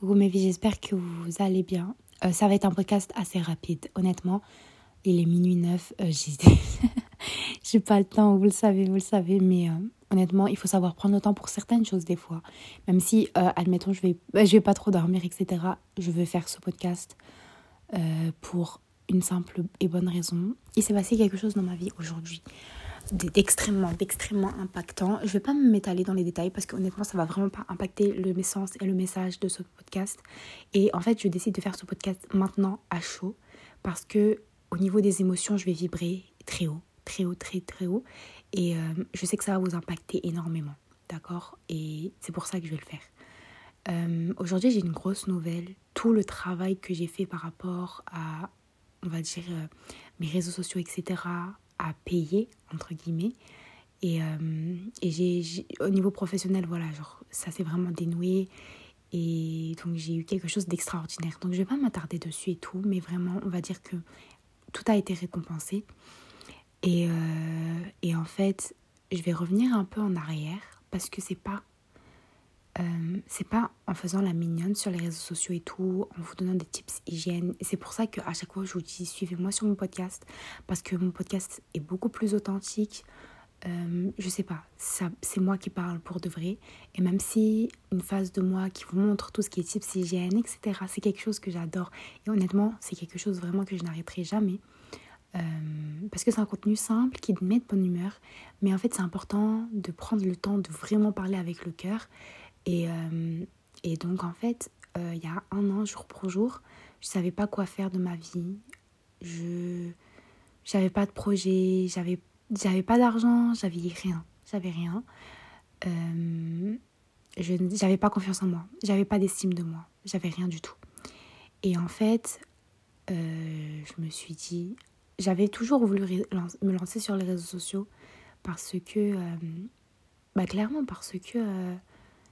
Coucou mes vies, j'espère que vous allez bien. Euh, ça va être un podcast assez rapide, honnêtement. Il est minuit 9, euh, j'ai pas le temps, vous le savez, vous le savez, mais euh, honnêtement, il faut savoir prendre le temps pour certaines choses des fois. Même si, euh, admettons, je vais, je vais pas trop dormir, etc., je veux faire ce podcast pour une simple et bonne raison. Il s'est passé quelque chose dans ma vie aujourd'hui d'extrêmement, d'extrêmement impactant. Je vais pas m'étaler dans les détails parce que honnêtement, ça va vraiment pas impacter le sens et le message de ce podcast. Et en fait, je décide de faire ce podcast maintenant à chaud parce que au niveau des émotions, je vais vibrer très haut, très haut, très très haut. Et euh, je sais que ça va vous impacter énormément, d'accord? Et c'est pour ça que je vais le faire. Euh, aujourd'hui, j'ai une grosse nouvelle. Tout le travail que j'ai fait par rapport à, on va dire, euh, mes réseaux sociaux, etc., à payer, entre guillemets. Et, euh, et j'ai, au niveau professionnel, voilà, genre, ça s'est vraiment dénoué. Et donc, j'ai eu quelque chose d'extraordinaire. Donc, je vais pas m'attarder dessus et tout, mais vraiment, on va dire que tout a été récompensé. Et, euh, et en fait, je vais revenir un peu en arrière parce que c'est pas euh, c'est pas en faisant la mignonne sur les réseaux sociaux et tout, en vous donnant des tips hygiène. C'est pour ça qu'à chaque fois, je vous dis suivez-moi sur mon podcast parce que mon podcast est beaucoup plus authentique. Euh, je sais pas, ça, c'est moi qui parle pour de vrai. Et même si une phase de moi qui vous montre tout ce qui est tips hygiène, etc., c'est quelque chose que j'adore. Et honnêtement, c'est quelque chose vraiment que je n'arrêterai jamais. Euh, parce que c'est un contenu simple qui met de bonne humeur. Mais en fait, c'est important de prendre le temps de vraiment parler avec le cœur et, euh, et donc, en fait, euh, il y a un an, jour pour jour, je ne savais pas quoi faire de ma vie. Je n'avais pas de projet, j'avais j'avais pas d'argent, j'avais rien. J'avais rien. Euh, je n'avais pas confiance en moi. J'avais pas d'estime de moi. J'avais rien du tout. Et en fait, euh, je me suis dit, j'avais toujours voulu me lancer sur les réseaux sociaux parce que, bah clairement parce que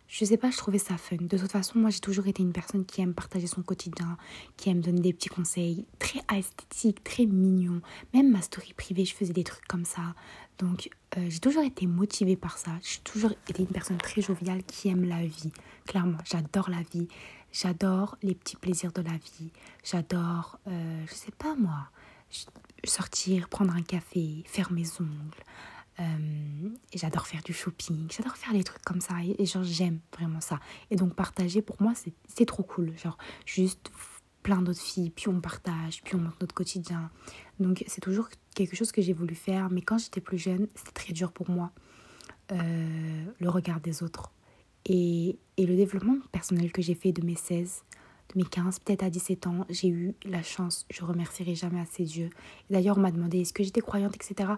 je sais pas, je trouvais ça fun. De toute façon, moi j'ai toujours été une personne qui aime partager son quotidien, qui aime donner des petits conseils, très esthétiques, très mignons. Même ma story privée, je faisais des trucs comme ça. Donc euh, j'ai toujours été motivée par ça. J'ai toujours été une personne très joviale qui aime la vie. Clairement, j'adore la vie. J'adore les petits plaisirs de la vie. J'adore, euh, je sais pas moi, sortir, prendre un café, faire mes ongles. Euh, et j'adore faire du shopping, j'adore faire des trucs comme ça. Et, genre, j'aime vraiment ça. Et donc, partager, pour moi, c'est trop cool. Genre, juste plein d'autres filles, puis on partage, puis on montre notre quotidien. Donc, c'est toujours quelque chose que j'ai voulu faire. Mais quand j'étais plus jeune, c'était très dur pour moi. Euh, le regard des autres. Et, et le développement personnel que j'ai fait de mes 16 de mes 15, peut-être à 17 ans, j'ai eu la chance, je remercierai jamais assez Dieu. D'ailleurs, on m'a demandé est-ce que j'étais croyante, etc.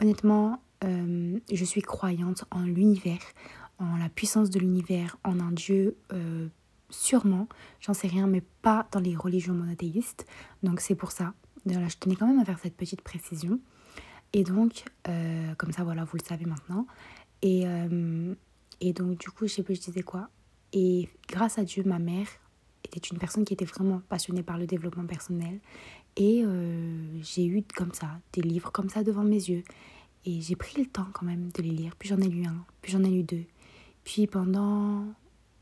Honnêtement, euh, je suis croyante en l'univers, en la puissance de l'univers, en un Dieu, euh, sûrement, j'en sais rien, mais pas dans les religions monothéistes. Donc c'est pour ça. Là, je tenais quand même à faire cette petite précision. Et donc, euh, comme ça, voilà, vous le savez maintenant. Et, et donc, du coup, je sais plus, je disais quoi. Et grâce à Dieu, ma mère était une personne qui était vraiment passionnée par le développement personnel. Et j'ai eu comme ça, des livres comme ça devant mes yeux. Et j'ai pris le temps quand même de les lire. Puis j'en ai lu un, puis j'en ai lu deux. Puis pendant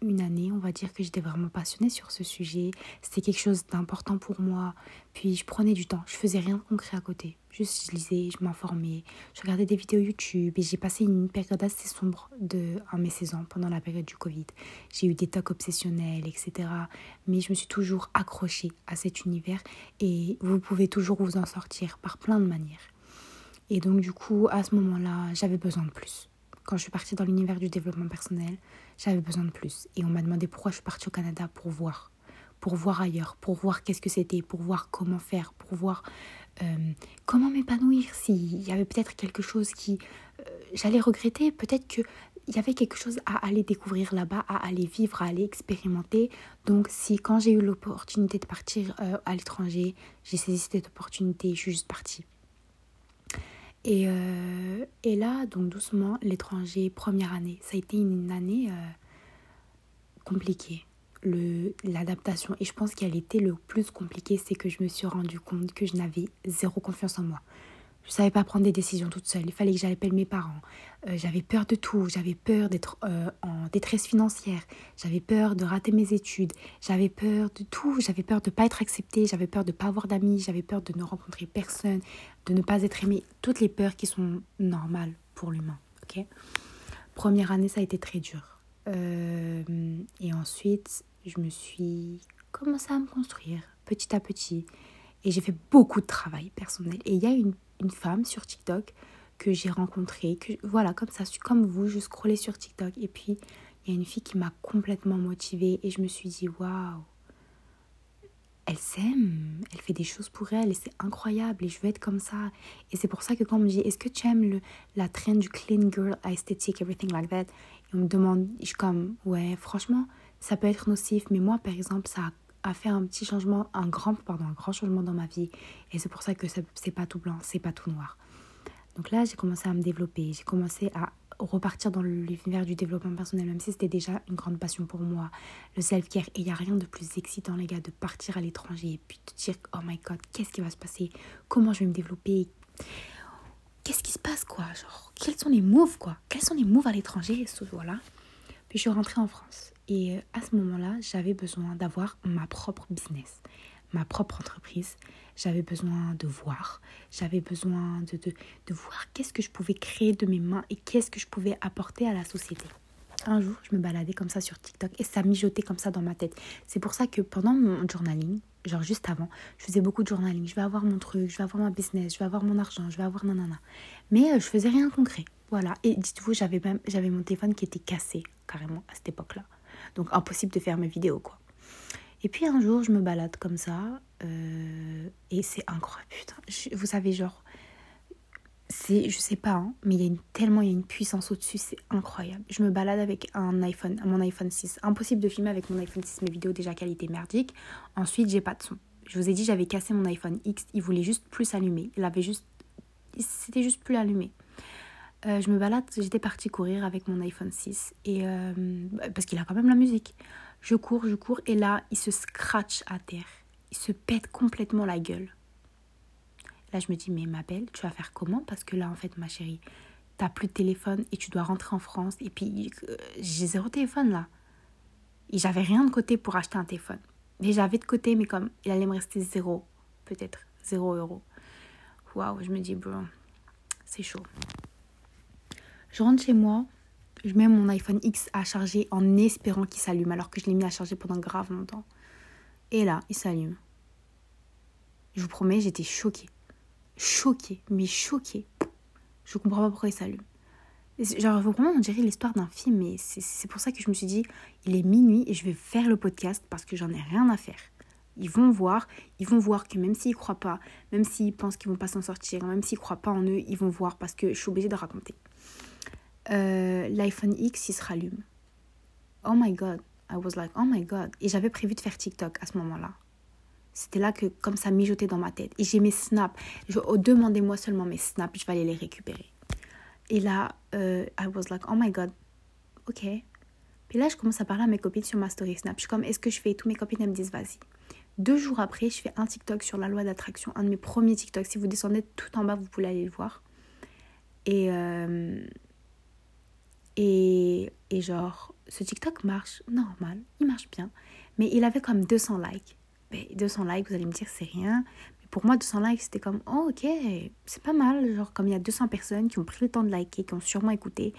une année, on va dire que j'étais vraiment passionnée sur ce sujet. C'était quelque chose d'important pour moi. Puis je prenais du temps. Je faisais rien de concret à côté. Juste je lisais, je m'informais, je regardais des vidéos YouTube et j'ai passé une période assez sombre de mes saisons pendant la période du Covid. J'ai eu des tocs obsessionnels, etc. Mais je me suis toujours accrochée à cet univers et vous pouvez toujours vous en sortir par plein de manières. Et donc, du coup, à ce moment-là, j'avais besoin de plus. Quand je suis partie dans l'univers du développement personnel, j'avais besoin de plus. Et on m'a demandé pourquoi je suis partie au Canada pour voir. Pour voir ailleurs, pour voir qu'est-ce que c'était, pour voir comment faire, pour voir euh, comment m'épanouir. S'il y avait peut-être quelque chose qui. Euh, j'allais regretter, peut-être qu'il y avait quelque chose à aller découvrir là-bas, à aller vivre, à aller expérimenter. Donc, si quand j'ai eu l'opportunité de partir euh, à l'étranger, j'ai saisi cette opportunité, je suis juste partie. Et, euh, et là, donc doucement, l'étranger, première année, ça a été une année euh, compliquée, l'adaptation. Et je pense qu'elle était le plus compliqué, c'est que je me suis rendu compte que je n'avais zéro confiance en moi. Je savais pas prendre des décisions toute seule. Il fallait que j'appelle mes parents. Euh, j'avais peur de tout. J'avais peur d'être euh, en détresse financière. J'avais peur de rater mes études. J'avais peur de tout. J'avais peur de ne pas être acceptée. J'avais peur de ne pas avoir d'amis. J'avais peur de ne rencontrer personne. De ne pas être aimée. Toutes les peurs qui sont normales pour l'humain. Première année, ça a été très dur. Euh, et ensuite, je me suis commencé à me construire petit à petit. Et j'ai fait beaucoup de travail personnel. Et il y a une, une femme sur TikTok que j'ai rencontrée, que voilà, comme ça, comme vous, je scrollais sur TikTok. Et puis, il y a une fille qui m'a complètement motivée. Et je me suis dit, waouh, elle s'aime, elle fait des choses pour elle et c'est incroyable et je veux être comme ça. Et c'est pour ça que quand on me dit est-ce que tu aimes le, la traîne du clean girl aesthetic, everything like that, et on me demande, je suis comme ouais, franchement, ça peut être nocif, mais moi par exemple, ça a fait un petit changement, un grand, pardon, un grand changement dans ma vie. Et c'est pour ça que c'est pas tout blanc, c'est pas tout noir. Donc là, j'ai commencé à me développer, j'ai commencé à repartir dans l'univers du développement personnel, même si c'était déjà une grande passion pour moi, le self-care. Et il n'y a rien de plus excitant, les gars, de partir à l'étranger et puis de dire, oh my god, qu'est-ce qui va se passer? Comment je vais me développer? Qu'est-ce qui se passe, quoi? Genre, quels sont les moves, quoi? Quels sont les moves à l'étranger? Voilà. Puis je suis rentrée en France. Et euh, à ce moment-là, j'avais besoin d'avoir ma propre business, ma propre entreprise. J'avais besoin de voir, j'avais besoin de, de, de voir qu'est-ce que je pouvais créer de mes mains et qu'est-ce que je pouvais apporter à la société. Un jour, je me baladais comme ça sur TikTok et ça mijotait comme ça dans ma tête. C'est pour ça que pendant mon journaling, genre juste avant, je faisais beaucoup de journaling. Je vais avoir mon truc, je vais avoir ma business, je vais avoir mon argent, je vais avoir nanana. Mais euh, je faisais rien de concret. Voilà. Et dites-vous, j'avais j'avais mon téléphone qui était cassé carrément à cette époque-là. Donc impossible de faire mes vidéos quoi. Et puis un jour, je me balade comme ça euh, et c'est incroyable. Putain, vous savez, genre, c'est, je sais pas, hein, mais il y a une, tellement il y a une puissance au-dessus, c'est incroyable. Je me balade avec un iPhone, mon iPhone 6. Impossible de filmer avec mon iPhone 6 mes vidéos, déjà qualité merdique. Ensuite, j'ai pas de son. Je vous ai dit, j'avais cassé mon iPhone X, il voulait juste plus s'allumer. Il avait juste. C'était juste plus allumé. Euh, je me balade, j'étais partie courir avec mon iPhone 6 et euh, parce qu'il a quand même la musique. Je cours, je cours et là, il se scratch à terre. Il se pète complètement la gueule. Là, je me dis, mais ma belle, tu vas faire comment? Parce que là, en fait, ma chérie, t'as plus de téléphone et tu dois rentrer en France. Et puis, euh, j'ai zéro téléphone là. Et j'avais rien de côté pour acheter un téléphone. Mais j'avais de côté, mais comme il allait me rester zéro, peut-être zéro euro. Waouh, je me dis, bon, c'est chaud. Je rentre chez moi, je mets mon iPhone X à charger en espérant qu'il s'allume, alors que je l'ai mis à charger pendant grave longtemps. Et là, il s'allume. Je vous promets, j'étais choquée. Choquée, mais choquée. Je comprends pas pourquoi il s'allume. Genre, vraiment, on dirait l'histoire d'un film, mais c'est pour ça que je me suis dit, il est minuit et je vais faire le podcast parce que j'en ai rien à faire. Ils vont voir, ils vont voir que même s'ils croient pas, même s'ils pensent qu'ils vont pas s'en sortir, même s'ils croient pas en eux, ils vont voir parce que je suis obligée de raconter. Euh, l'iPhone X, il se rallume. Oh my god. I was like, oh my god. Et j'avais prévu de faire TikTok à ce moment-là. C'était là que, comme ça, mijotait dans ma tête. Et j'ai mes snaps. Je, oh, Demandez-moi seulement mes snaps, je vais aller les récupérer. Et là, euh, I was like, oh my god. Ok. Puis là, je commence à parler à mes copines sur ma story Snap. Je suis comme, est-ce que je fais Tous mes copines, elles me disent, vas-y. Deux jours après, je fais un TikTok sur la loi d'attraction. Un de mes premiers TikTok. Si vous descendez tout en bas, vous pouvez aller le voir. Et, euh, et, et genre, ce TikTok marche normal, il marche bien. Mais il avait comme 200 likes. Mais 200 likes, vous allez me dire, c'est rien. Mais pour moi, 200 likes, c'était comme, oh ok, c'est pas mal. Genre, comme il y a 200 personnes qui ont pris le temps de liker, qui ont sûrement écouté.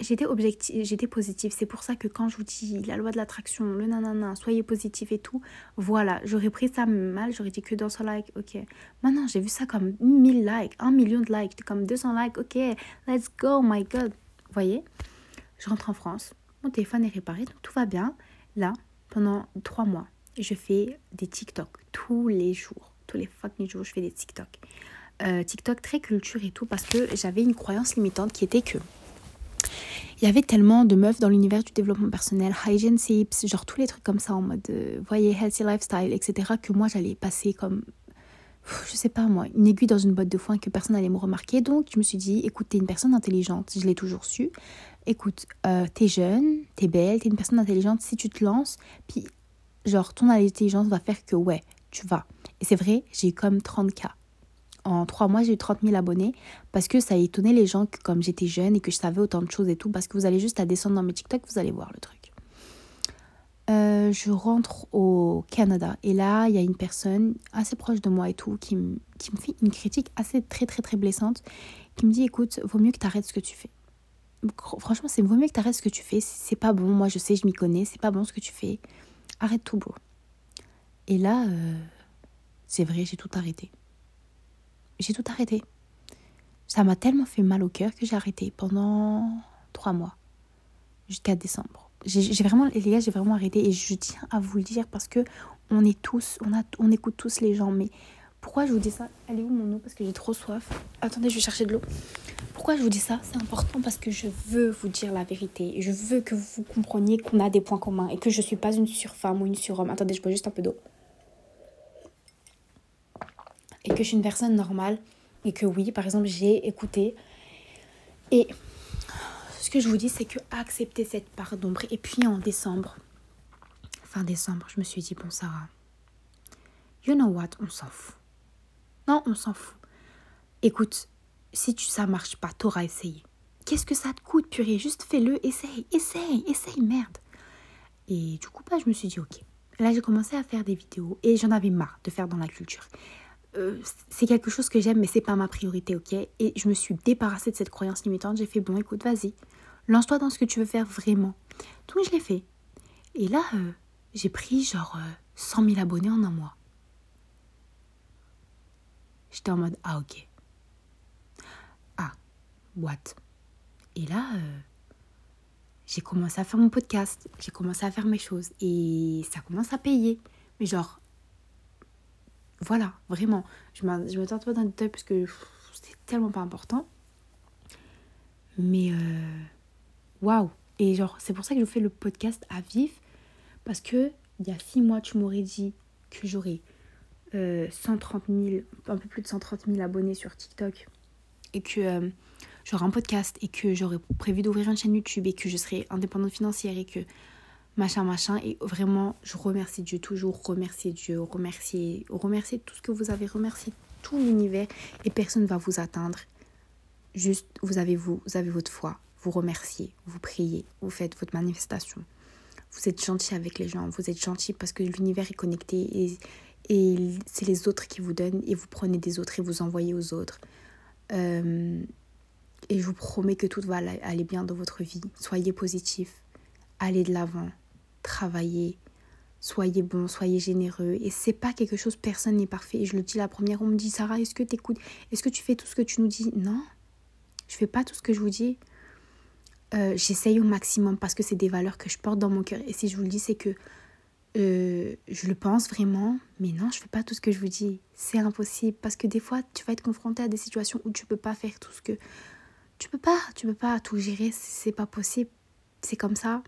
J'étais objective, j'étais positive. C'est pour ça que quand je vous dis la loi de l'attraction, le nanana, soyez positif et tout, voilà, j'aurais pris ça mal, j'aurais dit que 200 likes, ok. Maintenant, j'ai vu ça comme 1000 likes, 1 million de likes, comme 200 likes, ok, let's go, my god voyez, je rentre en France, mon téléphone est réparé, donc tout va bien. Là, pendant trois mois, je fais des TikTok tous les jours. Tous les fucking jours, je fais des TikTok. Euh, TikTok très culture et tout, parce que j'avais une croyance limitante qui était que il y avait tellement de meufs dans l'univers du développement personnel, hygiene tips, genre tous les trucs comme ça en mode, euh, voyez, healthy lifestyle, etc., que moi j'allais passer comme je sais pas moi, une aiguille dans une boîte de foin que personne n'allait me remarquer. Donc je me suis dit, écoute, t'es une personne intelligente, je l'ai toujours su. Écoute, euh, t'es jeune, t'es belle, t'es une personne intelligente, si tu te lances, puis genre ton intelligence va faire que ouais, tu vas. Et c'est vrai, j'ai eu comme 30K En trois mois, j'ai eu 30 000 abonnés parce que ça a étonné les gens que comme j'étais jeune et que je savais autant de choses et tout, parce que vous allez juste à descendre dans mes TikTok, vous allez voir le truc. Euh, je rentre au Canada et là, il y a une personne assez proche de moi et tout qui, me fait une critique assez très très très blessante qui me dit écoute, vaut mieux que tu arrêtes ce que tu fais. Franchement, c'est vaut mieux que tu arrêtes ce que tu fais. C'est pas bon, moi je sais, je m'y connais, c'est pas bon ce que tu fais. Arrête tout, bro. Et là, euh, c'est vrai, j'ai tout arrêté. J'ai tout arrêté. Ça m'a tellement fait mal au cœur que j'ai arrêté pendant trois mois, jusqu'à décembre j'ai vraiment, les gars, j'ai vraiment arrêté et je tiens à vous le dire parce que on est tous, on, a, on écoute tous les gens. Mais pourquoi je vous dis ça? Elle est où mon eau Parce que j'ai trop soif. Attendez, je vais chercher de l'eau. Pourquoi je vous dis ça? C'est important parce que je veux vous dire la vérité. Je veux que vous compreniez qu'on a des points communs et que je suis pas une surfemme ou une surhomme. Attendez, je bois juste un peu d'eau. Et que je suis une personne normale et que oui, par exemple, j'ai écouté et que je vous dis, c'est que accepter cette part d'ombre. Et puis en décembre, fin décembre, je me suis dit, bon, Sarah, you know what, on s'en fout. Non, on s'en fout. Écoute, si tu, ça marche pas, t'auras essayé. Qu'est-ce que ça te coûte, purée? Juste fais-le, essaye, essaye, essaye, merde. Et du coup, bah, je me suis dit, ok. Là, j'ai commencé à faire des vidéos et j'en avais marre de faire dans la culture. Euh, c'est quelque chose que j'aime, mais c'est pas ma priorité, ok? Et je me suis débarrassée de cette croyance limitante. J'ai fait, bon, écoute, vas-y, Lance-toi dans ce que tu veux faire vraiment. Donc je l'ai fait. Et là, euh, j'ai pris genre 100 euh, 000 abonnés en un mois. J'étais en mode, ah ok. Ah, what? Et là, euh, j'ai commencé à faire mon podcast, j'ai commencé à faire mes choses et ça commence à payer. Mais genre, voilà, vraiment. Je me tente pas d'un détail parce que c'est tellement pas important. Mais waouh Et genre, c'est pour ça que je fais le podcast à vif. Parce que il y a six mois, tu m'aurais dit que j'aurais 130 000, un peu plus de 130 000 abonnés sur TikTok. Et que euh, j'aurais un podcast. Et que j'aurais prévu d'ouvrir une chaîne YouTube. Et que je serais indépendante financière. Et que machin, machin. Et vraiment, je remercie Dieu. Toujours remercier Dieu. Remercier, remercier tout ce que vous avez. Remercier tout l'univers. Et personne ne va vous atteindre. Juste, vous avez vous avez votre foi vous remerciez, vous priez, vous faites votre manifestation. Vous êtes gentil avec les gens, vous êtes gentil parce que l'univers est connecté et, c'est les autres qui vous donnent et vous prenez des autres et vous envoyez aux autres. Euh, et je vous promets que tout va aller bien dans votre vie. Soyez positif, allez de l'avant, travaillez, soyez bon, soyez généreux. Et c'est pas quelque chose, personne n'est parfait. Et je le dis la première, on me dit Sarah, est-ce que tu Est-ce que tu fais tout ce que tu nous dis? Non, je fais pas tout ce que je vous dis. Euh, j'essaye au maximum parce que c'est des valeurs que je porte dans mon cœur. Et si je vous le dis, c'est que euh, je le pense vraiment, mais non, je fais pas tout ce que je vous dis. C'est impossible parce que des fois, tu vas être confronté à des situations où tu peux pas faire tout ce que tu peux pas, tu peux pas tout gérer, c'est pas possible. C'est comme ça,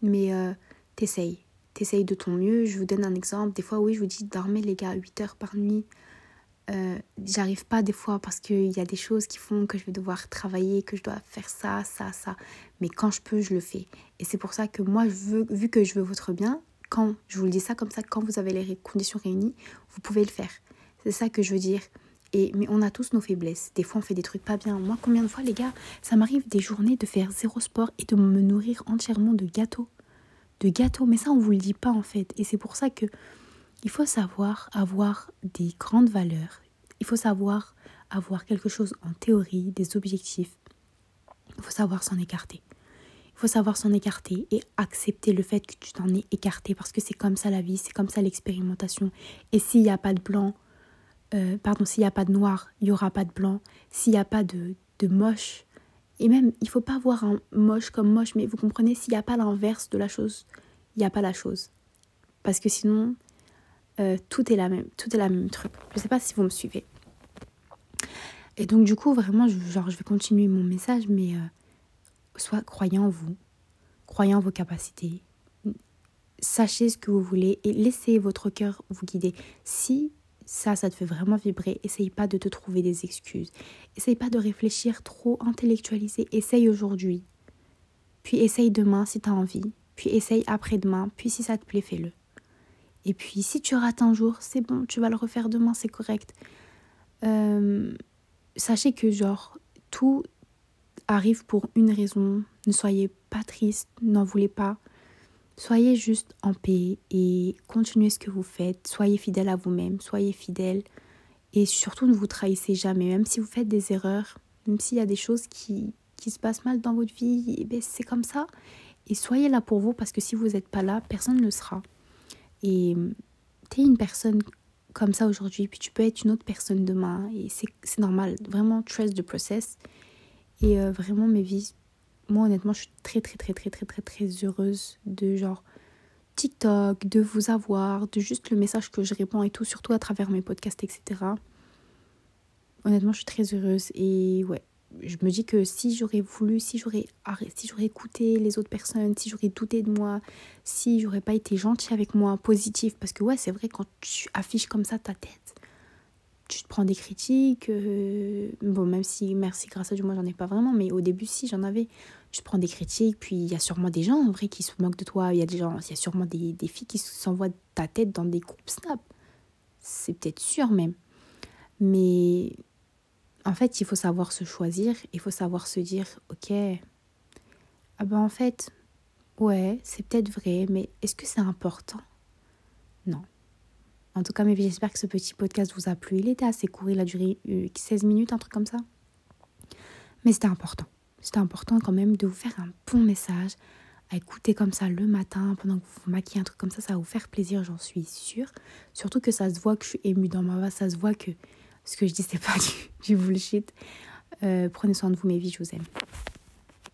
mais euh, t'essayes. T'essayes de ton mieux. Je vous donne un exemple. Des fois, oui, je vous dis dormez les gars 8 heures par nuit. Euh, j'arrive pas des fois parce qu'il y a des choses qui font que je vais devoir travailler, que je dois faire ça, ça, ça. Mais quand je peux, je le fais. Et c'est pour ça que moi, je veux, vu que je veux votre bien, quand je vous le dis ça comme ça, quand vous avez les conditions réunies, vous pouvez le faire. C'est ça que je veux dire. Et, mais on a tous nos faiblesses. Des fois, on fait des trucs pas bien. Moi, combien de fois, les gars, ça m'arrive des journées de faire zéro sport et de me nourrir entièrement de gâteaux. De gâteaux. Mais ça, on vous le dit pas, en fait. Et c'est pour ça que il faut savoir avoir des grandes valeurs. Il faut savoir avoir quelque chose en théorie, des objectifs. Il faut savoir s'en écarter. Il faut savoir s'en écarter et accepter le fait que tu t'en es écarté parce que c'est comme ça la vie, c'est comme ça l'expérimentation. Et s'il n'y a pas de blanc, euh, pardon, s'il n'y a pas de noir, il n'y aura pas de blanc. S'il n'y a pas de, de moche, et même, il faut pas voir un moche comme moche, mais vous comprenez, s'il n'y a pas l'inverse de la chose, il n'y a pas la chose. Parce que sinon, euh, tout est la même, tout est la même truc. Je sais pas si vous me suivez. Et donc du coup, vraiment, je, genre, je vais continuer mon message, mais euh, soit croyez en vous, croyez en vos capacités, sachez ce que vous voulez et laissez votre cœur vous guider. Si ça, ça te fait vraiment vibrer, essaye pas de te trouver des excuses. Essaye pas de réfléchir trop, intellectualiser. Essaye aujourd'hui. Puis essaye demain si tu as envie. Puis essaye après-demain. Puis si ça te plaît, fais-le. Et puis, si tu rates un jour, c'est bon, tu vas le refaire demain, c'est correct. euh, sachez que genre tout arrive pour une raison. Ne soyez pas triste, n'en voulez pas. Soyez juste en paix et continuez ce que vous faites. Soyez fidèle à vous-même, soyez fidèle et surtout ne vous trahissez jamais. Même si vous faites des erreurs, même s'il y a des choses qui, qui se passent mal dans votre vie, eh ben c'est comme ça. Et soyez là pour vous parce que si vous n'êtes pas là, personne ne sera. Et tu es une personne comme ça aujourd'hui, puis tu peux être une autre personne demain. Et c'est normal. Vraiment, trust the process. Et euh, vraiment, mes vies, moi honnêtement, je suis très, très, très, très, très, très, très heureuse de genre TikTok, de vous avoir, de juste le message que je réponds et tout, surtout à travers mes podcasts, etc. Honnêtement, je suis très heureuse. Et ouais, je me dis que si j'aurais voulu, si j'aurais si j'aurais écouté les autres personnes, si j'aurais douté de moi, si j'aurais pas été gentille avec moi, positif, parce que ouais, c'est vrai quand tu affiches comme ça ta tête, tu te prends des critiques. Euh, bon, même si merci grâce à Dieu, moi j'en ai pas vraiment, mais au début si j'en avais, tu te prends des critiques, puis il y a sûrement des gens en vrai qui se moquent de toi, il y a des gens, il y a sûrement des, des filles qui s'envoient ta tête dans des groupes Snap. C'est peut-être sûr même. Mais en fait, il faut savoir se choisir, il faut savoir se dire, ok, ah ben en fait, ouais, c'est peut-être vrai, mais est-ce que c'est important? Non. En tout cas, mais j'espère que ce petit podcast vous a plu. Il était assez court, il a duré 16 euh, minutes, un truc comme ça. Mais c'était important. C'était important quand même de vous faire un bon message, à écouter comme ça le matin, pendant que vous vous maquillez, un truc comme ça, ça va vous faire plaisir, j'en suis sûre. Surtout que ça se voit que je suis émue dans ma voix, ça se voit que ce que je dis, c'est pas du, bullshit. Euh, prenez soin de vous, mes vies, je vous aime.